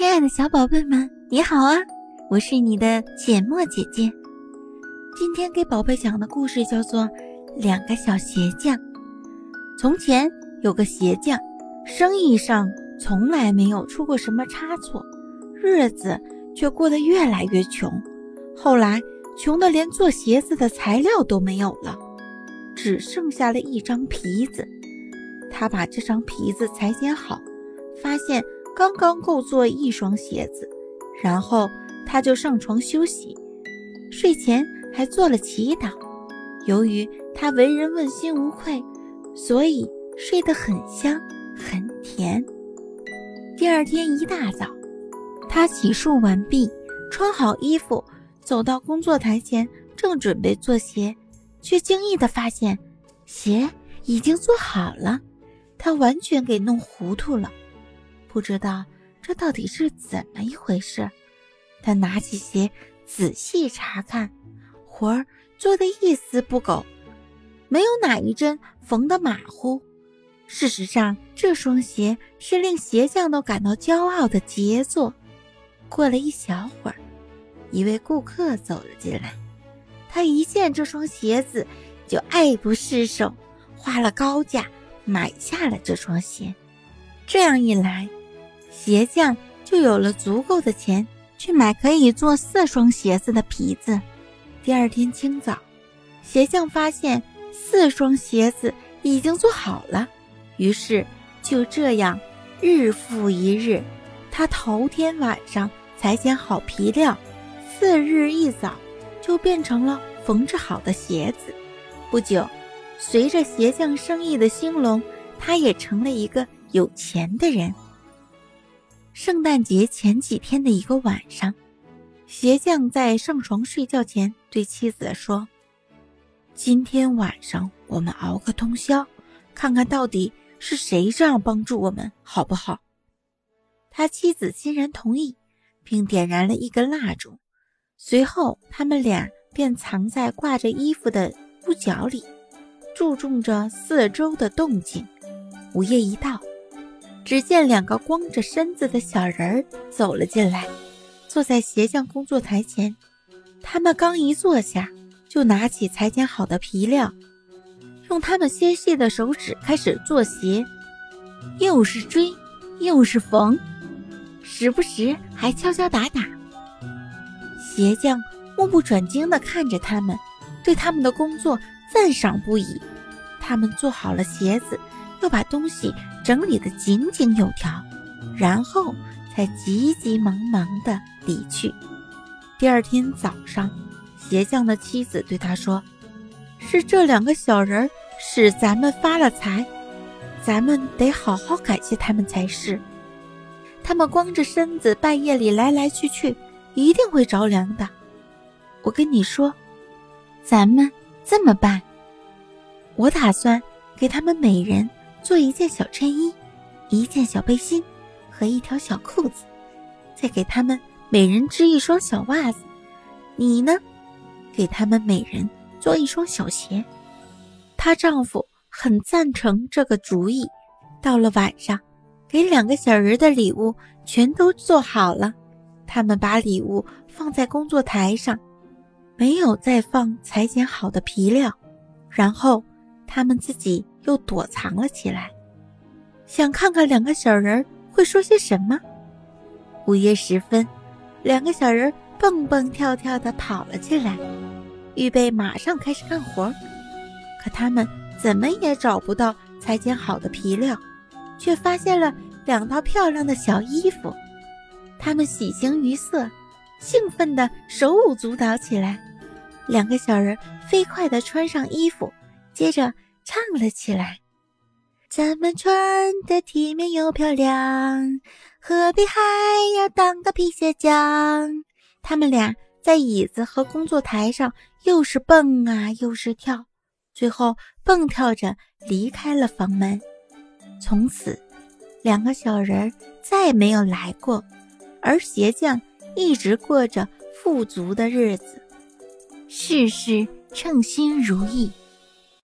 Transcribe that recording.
亲爱的小宝贝们，你好啊！我是你的简墨姐姐。今天给宝贝讲的故事叫做《两个小鞋匠》。从前有个鞋匠，生意上从来没有出过什么差错，日子却过得越来越穷。后来穷得连做鞋子的材料都没有了，只剩下了一张皮子。他把这张皮子裁剪好，发现。刚刚够做一双鞋子，然后他就上床休息，睡前还做了祈祷。由于他为人问心无愧，所以睡得很香很甜。第二天一大早，他洗漱完毕，穿好衣服，走到工作台前，正准备做鞋，却惊异地发现鞋已经做好了。他完全给弄糊涂了。不知道这到底是怎么一回事，他拿起鞋仔细查看，活儿做的一丝不苟，没有哪一针缝得马虎。事实上，这双鞋是令鞋匠都感到骄傲的杰作。过了一小会儿，一位顾客走了进来，他一见这双鞋子就爱不释手，花了高价买下了这双鞋。这样一来，鞋匠就有了足够的钱去买可以做四双鞋子的皮子。第二天清早，鞋匠发现四双鞋子已经做好了，于是就这样日复一日，他头天晚上裁剪好皮料，次日一早就变成了缝制好的鞋子。不久，随着鞋匠生意的兴隆，他也成了一个有钱的人。圣诞节前几天的一个晚上，鞋匠在上床睡觉前对妻子说：“今天晚上我们熬个通宵，看看到底是谁这样帮助我们，好不好？”他妻子欣然同意，并点燃了一根蜡烛。随后，他们俩便藏在挂着衣服的屋角里，注重着四周的动静。午夜一到。只见两个光着身子的小人儿走了进来，坐在鞋匠工作台前。他们刚一坐下，就拿起裁剪好的皮料，用他们纤细的手指开始做鞋，又是追，又是缝，时不时还敲敲打打。鞋匠目不转睛地看着他们，对他们的工作赞赏不已。他们做好了鞋子。又把东西整理得井井有条，然后才急急忙忙地离去。第二天早上，鞋匠的妻子对他说：“是这两个小人使咱们发了财，咱们得好好感谢他们才是。他们光着身子半夜里来来去去，一定会着凉的。我跟你说，咱们这么办，我打算给他们每人。”做一件小衬衣，一件小背心和一条小裤子，再给他们每人织一双小袜子。你呢，给他们每人做一双小鞋。她丈夫很赞成这个主意。到了晚上，给两个小人的礼物全都做好了。他们把礼物放在工作台上，没有再放裁剪好的皮料，然后他们自己。又躲藏了起来，想看看两个小人会说些什么。午夜时分，两个小人蹦蹦跳跳地跑了进来，预备马上开始干活。可他们怎么也找不到裁剪好的皮料，却发现了两套漂亮的小衣服。他们喜形于色，兴奋地手舞足蹈起来。两个小人飞快地穿上衣服，接着。唱了起来，咱们穿的体面又漂亮，何必还要当个皮鞋匠？他们俩在椅子和工作台上又是蹦啊又是跳，最后蹦跳着离开了房门。从此，两个小人再没有来过，而鞋匠一直过着富足的日子，事事称心如意。